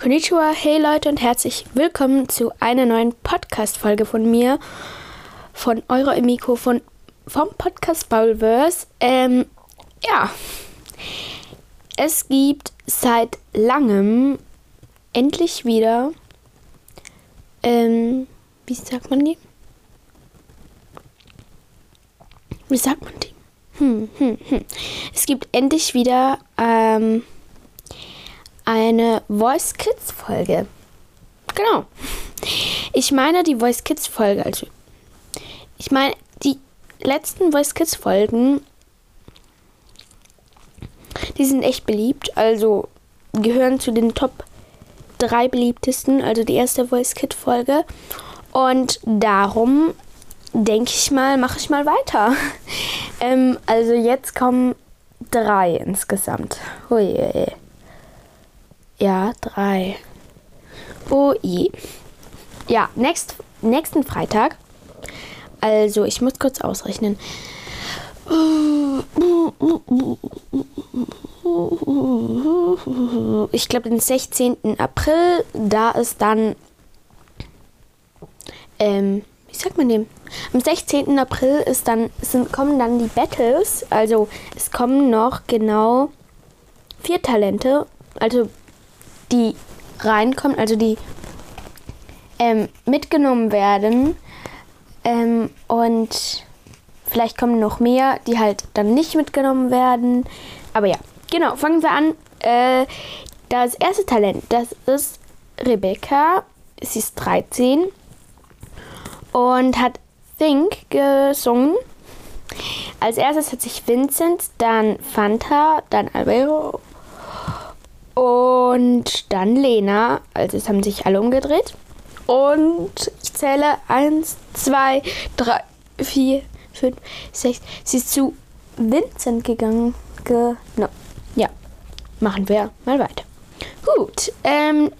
Konnichiwa, hey Leute und herzlich willkommen zu einer neuen Podcast-Folge von mir, von Euro Emiko, von, vom Podcast Bowlverse. Ähm, ja, es gibt seit langem endlich wieder, ähm, wie sagt man die? Wie sagt man die? Hm, hm, hm. Es gibt endlich wieder, ähm, eine Voice Kids Folge. Genau. Ich meine die Voice Kids Folge. Also, ich meine die letzten Voice Kids Folgen. Die sind echt beliebt. Also gehören zu den Top 3 beliebtesten. Also die erste Voice Kid Folge. Und darum denke ich mal, mache ich mal weiter. ähm, also jetzt kommen drei insgesamt. Hui. Ja, drei. Oh je. Ja, next, nächsten Freitag. Also, ich muss kurz ausrechnen. Ich glaube, den 16. April, da ist dann. Ähm, wie sagt man dem? Am 16. April ist dann, sind, kommen dann die Battles. Also, es kommen noch genau vier Talente. Also, die reinkommen, also die ähm, mitgenommen werden. Ähm, und vielleicht kommen noch mehr, die halt dann nicht mitgenommen werden. Aber ja, genau, fangen wir an. Äh, das erste Talent, das ist Rebecca. Sie ist 13 und hat Think gesungen. Als erstes hat sich Vincent, dann Fanta, dann Alvaro und dann Lena. Also es haben sich alle umgedreht. Und ich zähle 1, 2, 3, 4, 5, 6. Sie ist zu Vincent gegangen. Genau. Ja. Machen wir mal weiter. Gut. Ähm,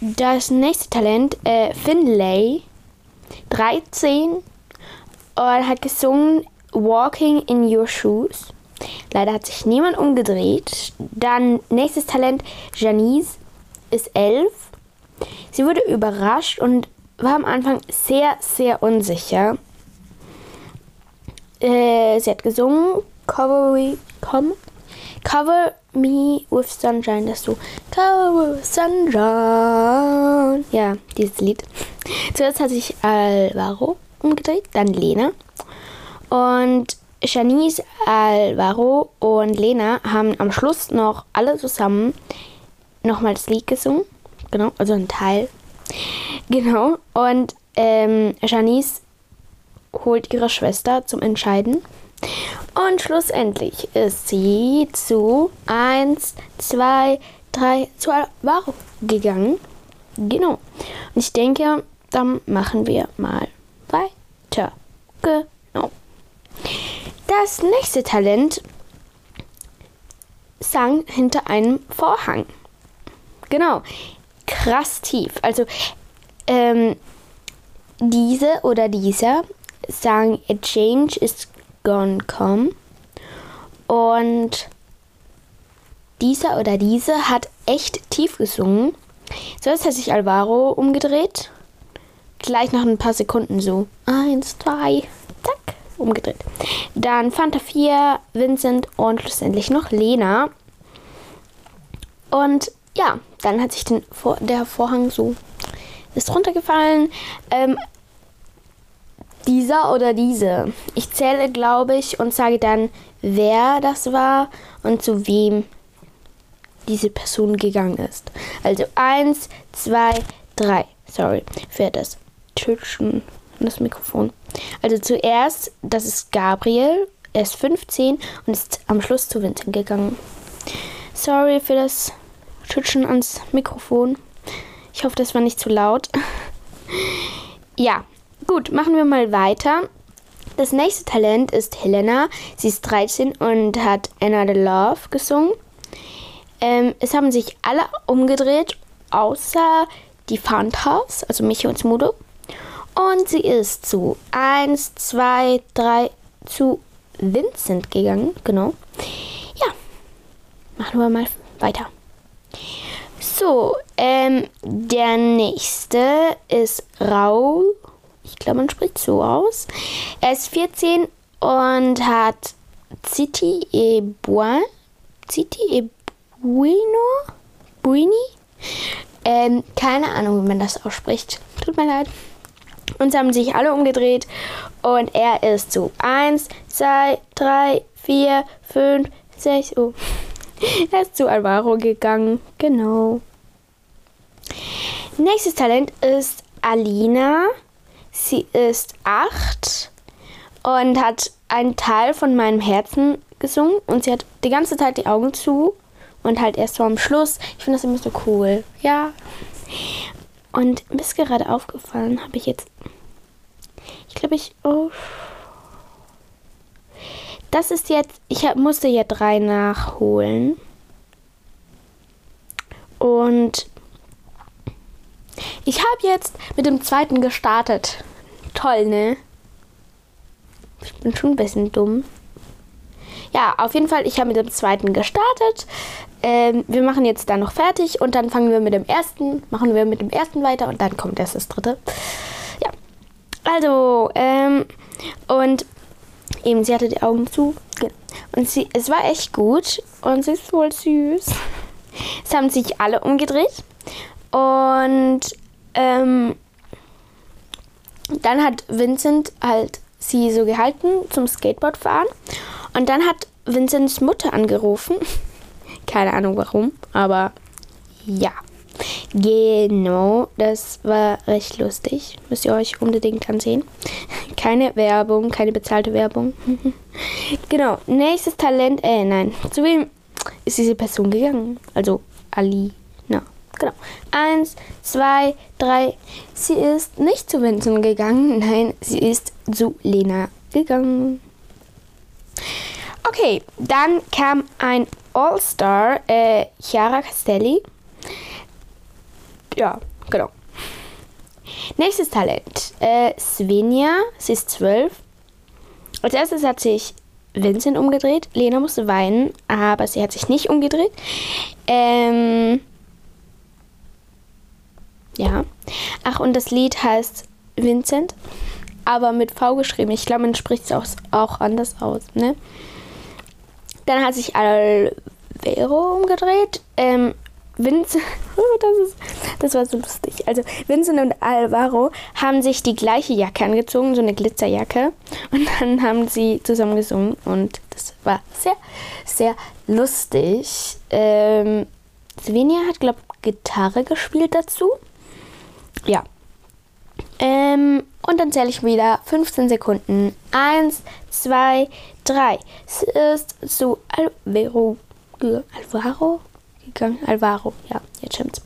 das nächste Talent, äh, Finlay, 13, und hat gesungen Walking in Your Shoes. Leider hat sich niemand umgedreht. Dann nächstes Talent, Janice ist elf. Sie wurde überrascht und war am Anfang sehr, sehr unsicher. Äh, sie hat gesungen, Cover, me, come, cover Me with Sunshine, das du Cover with Sunshine. Ja, dieses Lied. Zuerst hat sich Alvaro umgedreht, dann Lena. Und Janice, Alvaro und Lena haben am Schluss noch alle zusammen nochmal das Lied gesungen. Genau, also ein Teil. Genau. Und ähm, Janice holt ihre Schwester zum Entscheiden. Und schlussendlich ist sie zu 1, 2, 3 zu Alvaro gegangen. Genau. Und ich denke, dann machen wir mal weiter. Genau. Das nächste Talent sang hinter einem Vorhang. Genau, krass tief. Also ähm, diese oder dieser sang A Change is Gonna Come. Und dieser oder diese hat echt tief gesungen. Zuerst hat sich Alvaro umgedreht. Gleich nach ein paar Sekunden so. Eins, zwei, umgedreht. Dann Fanta 4, Vincent und schlussendlich noch Lena. Und ja, dann hat sich den der Vorhang so ist runtergefallen. Ähm, dieser oder diese. Ich zähle, glaube ich, und sage dann, wer das war und zu wem diese Person gegangen ist. Also eins, zwei, drei. Sorry für das Tschütschen das Mikrofon. Also zuerst, das ist Gabriel, er ist 15 und ist am Schluss zu Vincent gegangen. Sorry für das Schütschen ans Mikrofon. Ich hoffe, das war nicht zu laut. ja, gut, machen wir mal weiter. Das nächste Talent ist Helena. Sie ist 13 und hat Another Love gesungen. Ähm, es haben sich alle umgedreht, außer die Fantas, also Michi und Smudo. Und sie ist zu 1, 2, 3 zu Vincent gegangen. Genau. Ja. Machen wir mal weiter. So, ähm, der nächste ist Raul. Ich glaube, man spricht so aus. Er ist 14 und hat City e Buin. City e Bueno? Buini? Ähm, keine Ahnung, wie man das ausspricht. Tut mir leid. Und sie haben sich alle umgedreht. Und er ist zu 1, 2, 3, 4, 5, 6. Oh. Er ist zu Alvaro gegangen. Genau. Nächstes Talent ist Alina. Sie ist 8 und hat einen Teil von meinem Herzen gesungen. Und sie hat die ganze Zeit die Augen zu. Und halt erst so am Schluss. Ich finde das immer so cool. Ja. Und mir ist gerade aufgefallen, habe ich jetzt. Ich glaube, ich. Oh. Das ist jetzt. Ich hab, musste ja drei nachholen. Und ich habe jetzt mit dem zweiten gestartet. Toll, ne? Ich bin schon ein bisschen dumm. Ja, auf jeden Fall, ich habe mit dem zweiten gestartet. Ähm, wir machen jetzt dann noch fertig und dann fangen wir mit dem ersten, machen wir mit dem ersten weiter und dann kommt erst das dritte. Ja. Also, ähm, und eben, sie hatte die Augen zu. Und sie, es war echt gut und sie ist voll süß. Es haben sich alle umgedreht und ähm, dann hat Vincent halt sie so gehalten zum Skateboardfahren und dann hat Vincents Mutter angerufen. Keine Ahnung warum, aber ja. Genau, das war recht lustig. Müsst ihr euch unbedingt ansehen. Keine Werbung, keine bezahlte Werbung. genau, nächstes Talent, äh, nein. Zu wem ist diese Person gegangen? Also Ali. Na, genau. Eins, zwei, drei. Sie ist nicht zu Vincent gegangen. Nein, sie ist zu Lena gegangen. Okay, dann kam ein All-Star, äh, Chiara Castelli. Ja, genau. Nächstes Talent, äh, Svenja, sie ist zwölf. Als erstes hat sich Vincent umgedreht. Lena musste weinen, aber sie hat sich nicht umgedreht. Ähm, ja. Ach, und das Lied heißt Vincent, aber mit V geschrieben. Ich glaube, man spricht es auch, auch anders aus, ne? Dann hat sich Alvero umgedreht. Ähm, Vincent, das, ist, das war so lustig. Also Vincent und Alvaro haben sich die gleiche Jacke angezogen, so eine Glitzerjacke. Und dann haben sie zusammen gesungen und das war sehr, sehr lustig. Ähm, Svenja hat, glaube ich, Gitarre gespielt dazu. Ja. Ähm, und dann zähle ich wieder 15 Sekunden. Eins, zwei, drei. Es ist zu Alvaro, Alvaro gegangen. Alvaro, ja, jetzt stimmt's.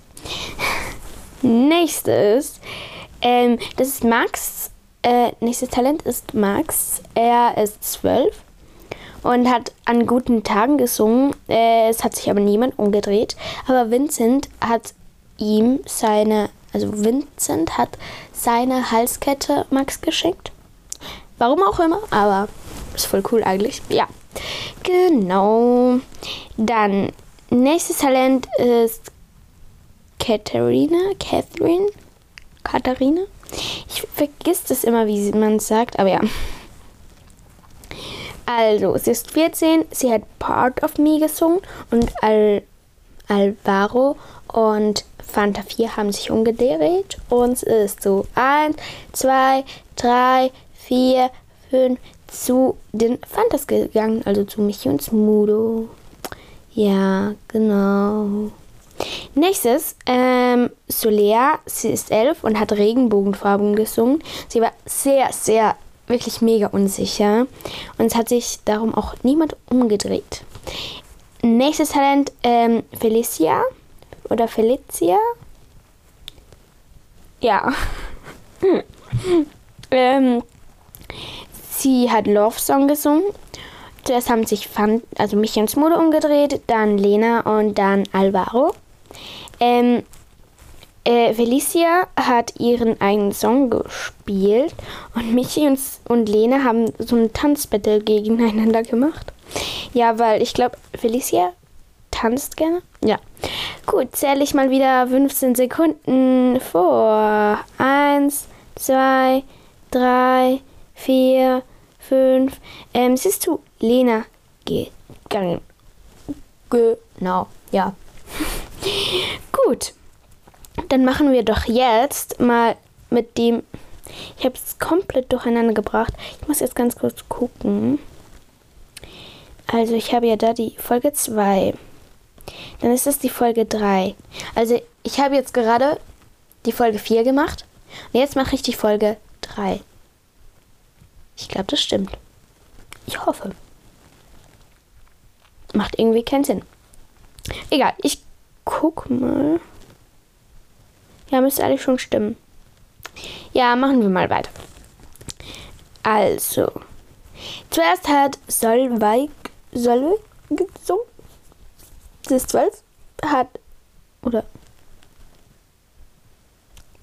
Nächstes, ähm, das ist Max. Äh, nächstes Talent ist Max. Er ist zwölf und hat an guten Tagen gesungen. Äh, es hat sich aber niemand umgedreht. Aber Vincent hat ihm seine, also Vincent hat seine Halskette Max geschenkt. Warum auch immer, aber ist voll cool eigentlich. Ja, genau. Dann, nächstes Talent ist Katharina. Catherine? Katharina? Ich vergiss das immer, wie man es sagt, aber ja. Also, sie ist 14, sie hat Part of Me gesungen und Al Alvaro und Fanta 4 haben sich umgedreht und es ist so 1, 2, 3, 4, 5 zu den Fantas gegangen, also zu Michi und Smudo. Ja, genau. Nächstes, ähm, Solea, sie ist elf und hat Regenbogenfarben gesungen. Sie war sehr, sehr, wirklich mega unsicher und es hat sich darum auch niemand umgedreht. Nächstes Talent, ähm, Felicia oder Felicia. Ja. ähm, sie hat Love Song gesungen. Zuerst haben sich Fan, also mich und Smudo umgedreht, dann Lena und dann Alvaro. Ähm, äh, Felicia hat ihren eigenen Song gespielt und Michi und, und Lena haben so ein Tanzbattle gegeneinander gemacht. Ja, weil ich glaube, Felicia tanzt gerne. Ja. Gut, zähle ich mal wieder 15 Sekunden vor. Eins, zwei, drei, vier, fünf. Ähm, es ist zu Lena gegangen. Genau, ja. Gut. Dann machen wir doch jetzt mal mit dem. Ich habe es komplett durcheinander gebracht. Ich muss jetzt ganz kurz gucken. Also ich habe ja da die Folge 2. Dann ist das die Folge 3. Also ich habe jetzt gerade die Folge 4 gemacht. Und jetzt mache ich die Folge 3. Ich glaube, das stimmt. Ich hoffe. Macht irgendwie keinen Sinn. Egal, ich guck mal. Ja, müsste eigentlich schon stimmen. Ja, machen wir mal weiter. Also, zuerst hat Solveig, Solveig. Sie ist zwölf, hat, oder,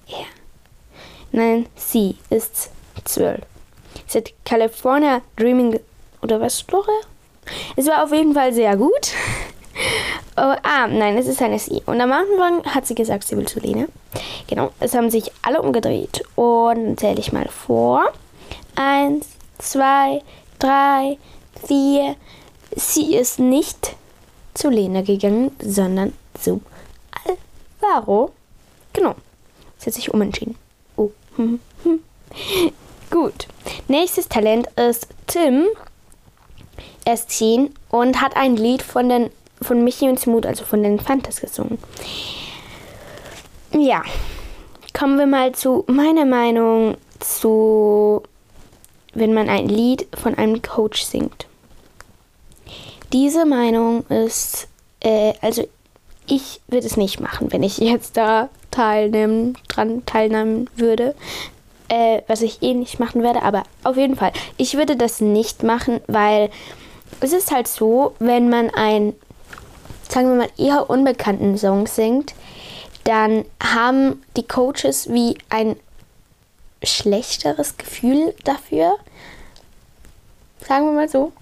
ja. Yeah. Nein, sie ist zwölf. Sie hat California Dreaming, oder was, Flora? Es war auf jeden Fall sehr gut. Oh, ah, nein, es ist eine Sie. Und am Anfang hat sie gesagt, sie will zu Lene. Genau, es haben sich alle umgedreht. Und dann zähle ich mal vor. Eins, zwei, drei, vier. Sie ist nicht zu Lene gegangen, sondern zu Alvaro. Genau, sie hat sich umentschieden. Oh, hm, hm. Gut. Nächstes Talent ist Tim. Er ist 10 und hat ein Lied von den von Michi und Smut, also von den Fantas gesungen. Ja, kommen wir mal zu meiner Meinung zu, wenn man ein Lied von einem Coach singt. Diese Meinung ist, äh, also ich würde es nicht machen, wenn ich jetzt da teilnehmen, dran teilnehmen würde, äh, was ich eh nicht machen werde, aber auf jeden Fall, ich würde das nicht machen, weil es ist halt so, wenn man ein sagen wir mal, eher unbekannten Songs singt, dann haben die Coaches wie ein schlechteres Gefühl dafür. Sagen wir mal so.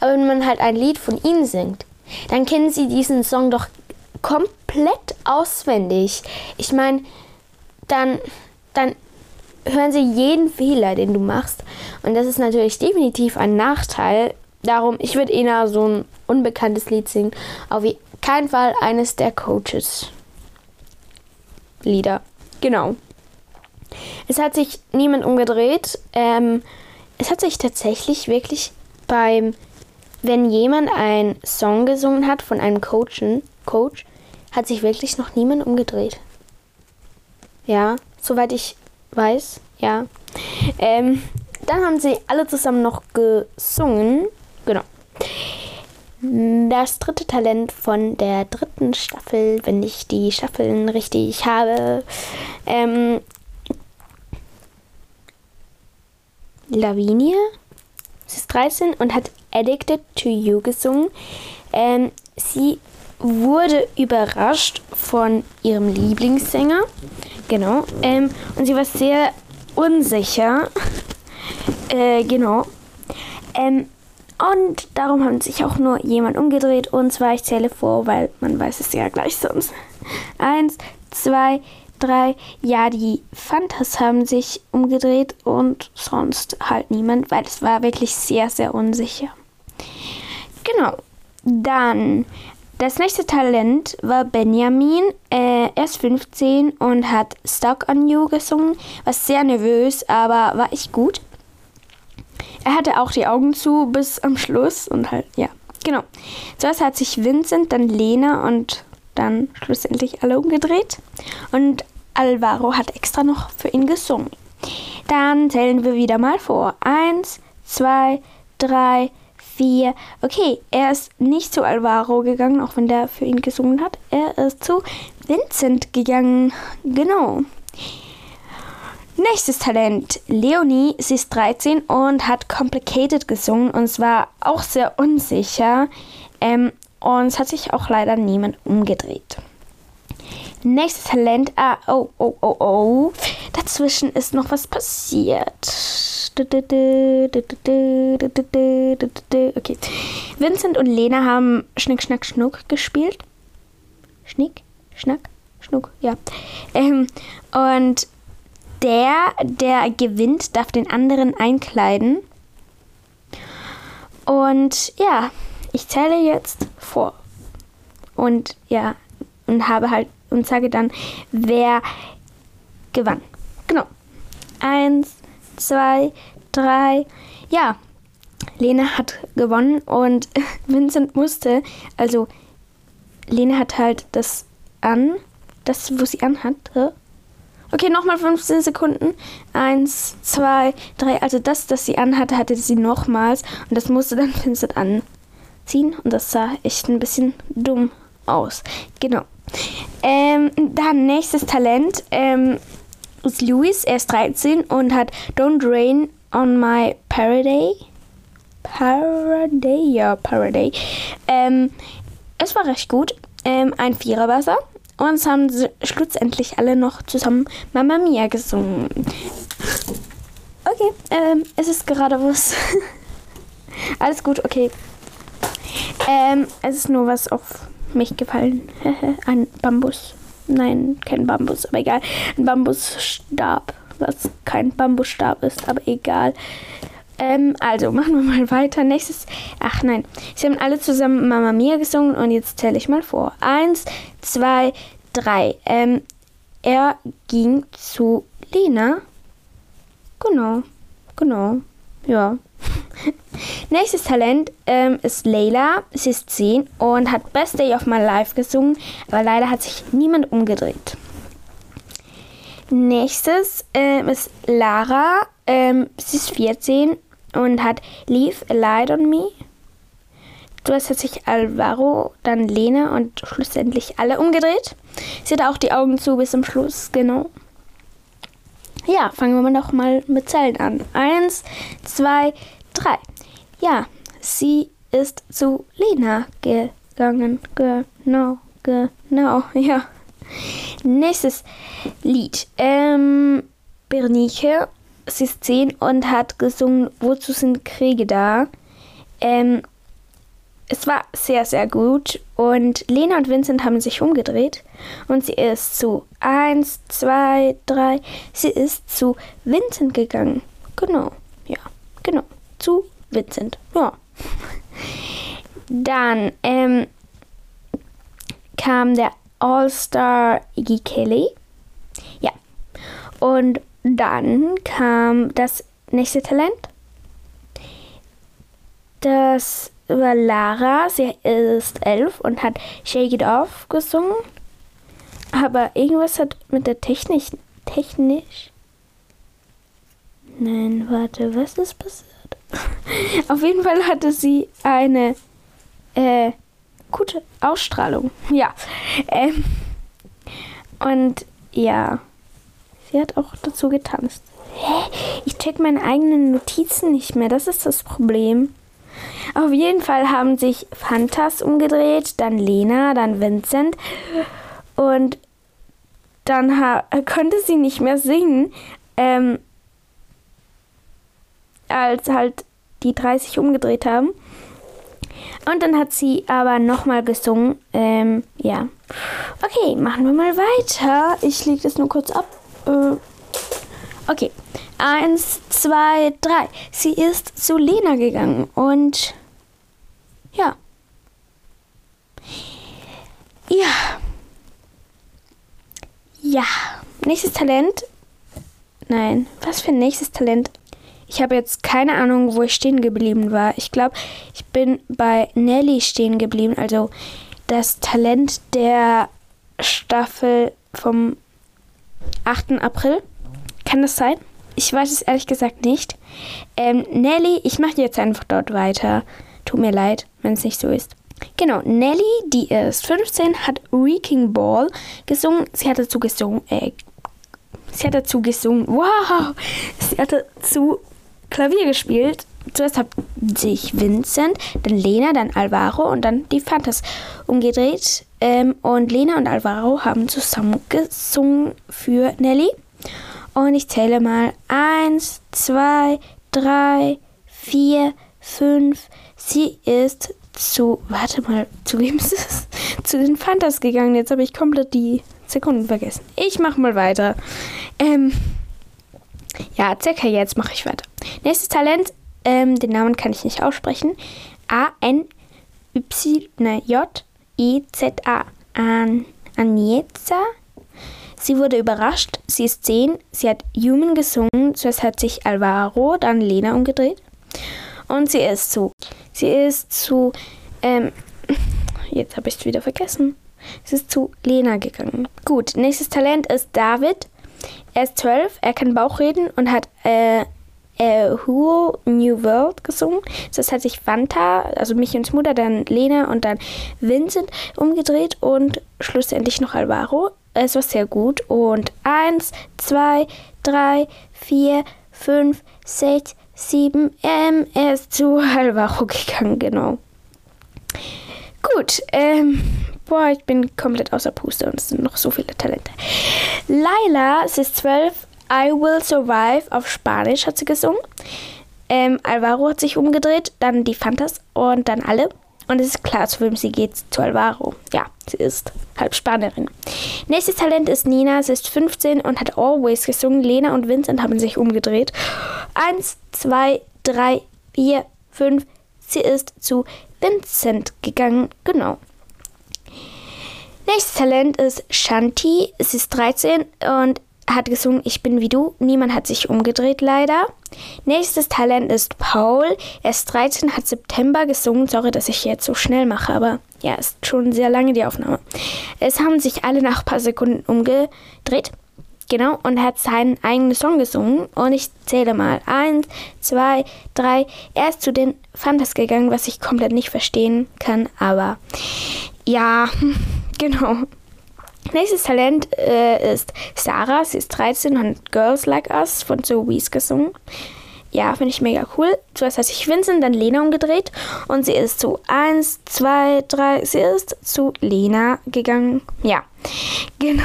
Aber wenn man halt ein Lied von ihnen singt, dann kennen sie diesen Song doch komplett auswendig. Ich meine, dann, dann hören sie jeden Fehler, den du machst. Und das ist natürlich definitiv ein Nachteil, Darum, ich würde eher so ein unbekanntes Lied singen. Auf keinen Fall eines der Coaches. Lieder. Genau. Es hat sich niemand umgedreht. Ähm, es hat sich tatsächlich wirklich beim, wenn jemand einen Song gesungen hat von einem Coachen, Coach, hat sich wirklich noch niemand umgedreht. Ja, soweit ich weiß, ja. Ähm, dann haben sie alle zusammen noch gesungen. Genau. Das dritte Talent von der dritten Staffel, wenn ich die Staffeln richtig habe. Ähm, Lavinia. Sie ist 13 und hat Addicted to You gesungen. Ähm, sie wurde überrascht von ihrem Lieblingssänger. Genau. Ähm, und sie war sehr unsicher. Äh, genau. Ähm, und darum haben sich auch nur jemand umgedreht. Und zwar, ich zähle vor, weil man weiß es ja gleich sonst. Eins, zwei, drei. Ja, die Fantas haben sich umgedreht und sonst halt niemand, weil es war wirklich sehr, sehr unsicher. Genau. Dann das nächste Talent war Benjamin. Äh, er ist 15 und hat Stuck on You gesungen. War sehr nervös, aber war echt gut. Er hatte auch die Augen zu bis am Schluss und halt, ja, genau. Zuerst hat sich Vincent, dann Lena und dann schlussendlich alle umgedreht. Und Alvaro hat extra noch für ihn gesungen. Dann zählen wir wieder mal vor. Eins, zwei, drei, vier. Okay, er ist nicht zu Alvaro gegangen, auch wenn der für ihn gesungen hat. Er ist zu Vincent gegangen. Genau. Nächstes Talent. Leonie, sie ist 13 und hat Complicated gesungen und zwar auch sehr unsicher. Ähm, und es hat sich auch leider niemand umgedreht. Nächstes Talent. Ah, oh, oh, oh, oh. Dazwischen ist noch was passiert. Okay. Vincent und Lena haben Schnick, Schnack, Schnuck gespielt. Schnick, Schnack, Schnuck, ja. Ähm, und der, der gewinnt, darf den anderen einkleiden. Und ja, ich zähle jetzt vor. Und ja, und habe halt und sage dann, wer gewann. Genau. Eins, zwei, drei. Ja, Lena hat gewonnen und Vincent musste, also Lena hat halt das an, das, wo sie anhatte. Okay, nochmal 15 Sekunden. Eins, zwei, drei. Also das, das sie anhatte, hatte sie nochmals. Und das musste dann Vincent anziehen. Und das sah echt ein bisschen dumm aus. Genau. Ähm, dann nächstes Talent ähm, ist Louis. Er ist 13 und hat Don't Rain on My Paraday. Paraday, ja, Paraday. Ähm, es war recht gut. Ähm, ein Viererwasser. Und es haben sie schlussendlich alle noch zusammen Mama Mia gesungen. Okay, ähm, es ist gerade was. Alles gut, okay. Ähm, es ist nur was auf mich gefallen. Ein Bambus. Nein, kein Bambus, aber egal. Ein Bambusstab, was kein Bambusstab ist, aber egal. Ähm, also machen wir mal weiter. Nächstes. Ach nein. Sie haben alle zusammen Mama Mia gesungen und jetzt zähle ich mal vor. Eins, zwei, drei. Ähm, er ging zu Lena. Genau. Genau. Ja. Nächstes Talent ähm, ist Layla. Sie ist 10 und hat Best Day of My Life gesungen, aber leider hat sich niemand umgedreht. Nächstes ähm, ist Lara. Ähm, sie ist 14 und hat Leave a Light on Me. Zuerst hat sich Alvaro, dann Lena und schlussendlich alle umgedreht. Sie hat auch die Augen zu bis zum Schluss, genau. Ja, fangen wir doch mal mit Zellen an. Eins, zwei, drei. Ja, sie ist zu Lena gegangen. Genau, genau, ja. Nächstes Lied. Ähm, Bernice sie ist 10 und hat gesungen, wozu sind Kriege da? Ähm, es war sehr, sehr gut und Lena und Vincent haben sich umgedreht und sie ist zu 1, 2, 3, sie ist zu Vincent gegangen. Genau, ja, genau, zu Vincent, ja. Dann ähm, kam der All-Star Iggy Kelly. Ja. Und dann kam das nächste Talent. Das war Lara. Sie ist elf und hat Shake It Off gesungen. Aber irgendwas hat mit der Technik. Technisch. Nein, warte, was ist passiert? Auf jeden Fall hatte sie eine äh, gute Ausstrahlung. Ja. Ähm, und ja. Sie hat auch dazu getanzt. Hä? Ich check meine eigenen Notizen nicht mehr. Das ist das Problem. Auf jeden Fall haben sich Fantas umgedreht, dann Lena, dann Vincent. Und dann konnte sie nicht mehr singen, ähm, als halt die 30 umgedreht haben. Und dann hat sie aber nochmal gesungen. Ähm, ja. Okay, machen wir mal weiter. Ich lege das nur kurz ab. Äh, okay. Eins, zwei, drei. Sie ist zu Lena gegangen und ja. Ja. Ja. Nächstes Talent. Nein, was für ein nächstes Talent? Ich habe jetzt keine Ahnung, wo ich stehen geblieben war. Ich glaube, ich bin bei Nelly stehen geblieben. Also das Talent der Staffel vom 8. April. Kann das sein? Ich weiß es ehrlich gesagt nicht. Ähm, Nelly, ich mache jetzt einfach dort weiter. Tut mir leid, wenn es nicht so ist. Genau, Nelly, die ist 15, hat Reeking Ball gesungen. Sie hat dazu gesungen, äh, sie hat dazu gesungen, wow, sie hat dazu Klavier gespielt. Zuerst hat sich Vincent, dann Lena, dann Alvaro und dann die Fantas umgedreht. Ähm, und Lena und Alvaro haben zusammen gesungen für Nelly. Und ich zähle mal 1, 2, 3, 4, 5. Sie ist zu, warte mal, zu wem ist es? zu den Fantas gegangen. Jetzt habe ich komplett die Sekunden vergessen. Ich mache mal weiter. Ähm, ja, circa jetzt mache ich weiter. Nächstes Talent, ähm, den Namen kann ich nicht aussprechen. A-N-Y-J-E-Z-A. An Anietza. Sie wurde überrascht. Sie ist 10. Sie hat Human gesungen. Zuerst hat sich Alvaro, dann Lena umgedreht. Und sie ist zu. Sie ist zu. Ähm, jetzt habe ich es wieder vergessen. Sie ist zu Lena gegangen. Gut, nächstes Talent ist David. Er ist 12. Er kann Bauchreden und hat äh, äh, Who New World gesungen. Das hat sich Fanta, also mich und Mutter, dann Lena und dann Vincent umgedreht und schlussendlich noch Alvaro. Es war sehr gut. Und 1, 2, 3, 4, 5, 6, 7, ähm, er ist zu Alvaro gegangen, genau. Gut, ähm, boah, ich bin komplett außer Puste und es sind noch so viele Talente. Laila, sie ist 12, I Will Survive auf Spanisch hat sie gesungen. Ähm, Alvaro hat sich umgedreht, dann die Fantas und dann alle. Und es ist klar, zu wem sie geht, zu Alvaro. Ja, sie ist halb Spanierin. Nächstes Talent ist Nina, sie ist 15 und hat Always gesungen. Lena und Vincent haben sich umgedreht. Eins, zwei, drei, vier, fünf. Sie ist zu Vincent gegangen. Genau. Nächstes Talent ist Shanti. Sie ist 13 und hat gesungen Ich bin wie du. Niemand hat sich umgedreht, leider. Nächstes Talent ist Paul. Er ist 13, hat September gesungen. Sorry, dass ich jetzt so schnell mache, aber ja, ist schon sehr lange die Aufnahme. Es haben sich alle nach ein paar Sekunden umgedreht. Genau, und hat seinen eigenen Song gesungen. Und ich zähle mal. Eins, zwei, drei. Er ist zu den Fantas gegangen, was ich komplett nicht verstehen kann. Aber ja, genau. Nächstes Talent äh, ist Sarah. Sie ist 13 und hat Girls Like Us von Zoe Wees gesungen. Ja, finde ich mega cool. Zuerst hat sich Vincent, dann Lena umgedreht und sie ist zu 1, 2, 3, sie ist zu Lena gegangen. Ja, genau.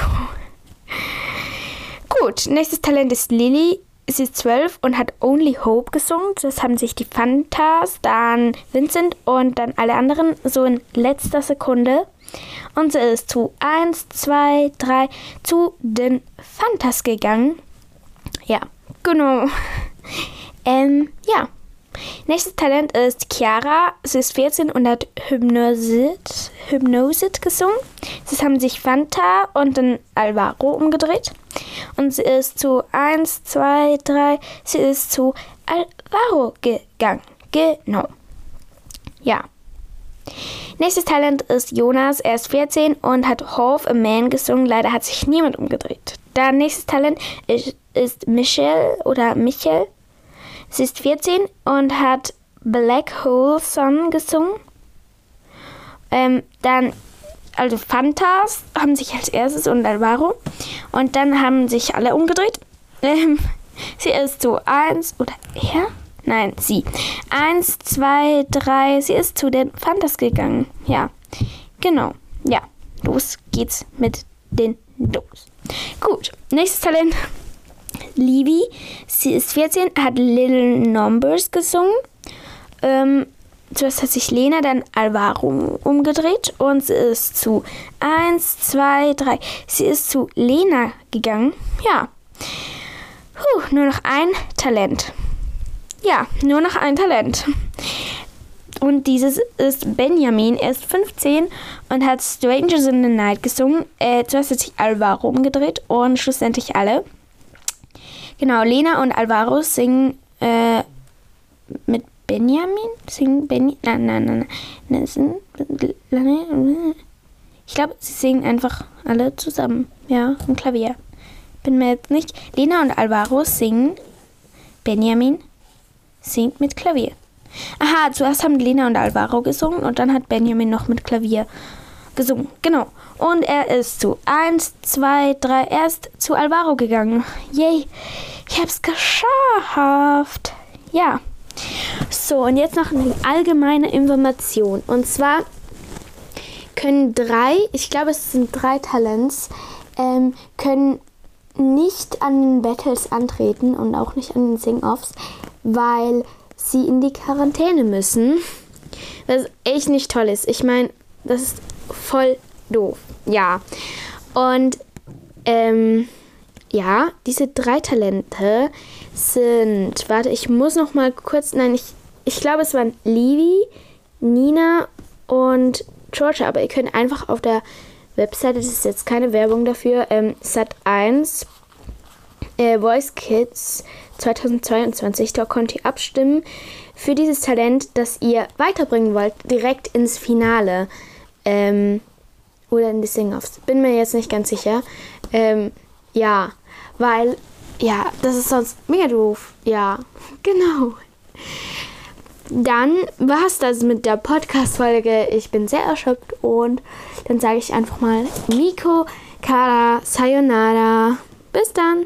Gut, nächstes Talent ist Lily. Sie ist 12 und hat Only Hope gesungen. Das haben sich die Fantas, dann Vincent und dann alle anderen so in letzter Sekunde und sie ist zu 1, 2, 3 zu den Fantas gegangen. Ja, genau. Ähm, ja. Nächstes Talent ist Chiara. Sie ist 14 und hat Hypnosit, Hypnosit gesungen. Sie haben sich Fanta und dann Alvaro umgedreht. Und sie ist zu 1, 2, 3. Sie ist zu Alvaro gegangen. Genau. Ja. Nächstes Talent ist Jonas. Er ist 14 und hat Half a Man gesungen. Leider hat sich niemand umgedreht. Dann nächstes Talent ist, ist Michelle oder Michel. Sie ist 14 und hat Black Hole Sun gesungen. Ähm, dann, also Fantas haben sich als erstes und Alvaro. Und dann haben sich alle umgedreht. Ähm, sie ist so eins oder er? Nein, sie. Eins, zwei, drei. Sie ist zu den Fantas gegangen. Ja, genau. Ja, los geht's mit den Dos. Gut, nächstes Talent. Livy. Sie ist 14, hat Little Numbers gesungen. Ähm, zuerst hat sich Lena, dann Alvaro umgedreht und sie ist zu 1, 2, 3. Sie ist zu Lena gegangen. Ja. Puh, nur noch ein Talent. Ja, nur noch ein Talent. Und dieses ist Benjamin. Er ist 15 und hat Strangers in the Night gesungen. Äh, zuerst hat sich Alvaro umgedreht und schlussendlich alle. Genau, Lena und Alvaro singen äh, mit Benjamin. Singen Benjamin. Nein, nein, nein. nein. Ich glaube, sie singen einfach alle zusammen. Ja, im Klavier. Bin mir jetzt nicht. Lena und Alvaro singen Benjamin singt mit Klavier. Aha, zuerst haben Lena und Alvaro gesungen und dann hat Benjamin noch mit Klavier gesungen. Genau. Und er ist zu 1, 2, 3, erst zu Alvaro gegangen. Yay, ich hab's geschafft. Ja. So, und jetzt noch eine allgemeine Information. Und zwar können drei, ich glaube es sind drei Talents, ähm, können nicht an den Battles antreten und auch nicht an den Sing-Offs, weil sie in die Quarantäne müssen. Was echt nicht toll ist. Ich meine, das ist voll doof. Ja. Und ähm, ja, diese drei Talente sind, warte, ich muss noch mal kurz, nein, ich, ich glaube, es waren Livi, Nina und Georgia, aber ihr könnt einfach auf der Webseite, das ist jetzt keine Werbung dafür, ähm, Sat1 äh, Voice Kids 2022, da könnt ihr abstimmen für dieses Talent, das ihr weiterbringen wollt, direkt ins Finale. Ähm, oder in die Sing-Offs. Bin mir jetzt nicht ganz sicher. Ähm, ja, weil, ja, das ist sonst mega doof. Ja, genau. Dann war es das mit der Podcast-Folge. Ich bin sehr erschöpft und dann sage ich einfach mal Miko, Kara, Sayonara. Bis dann.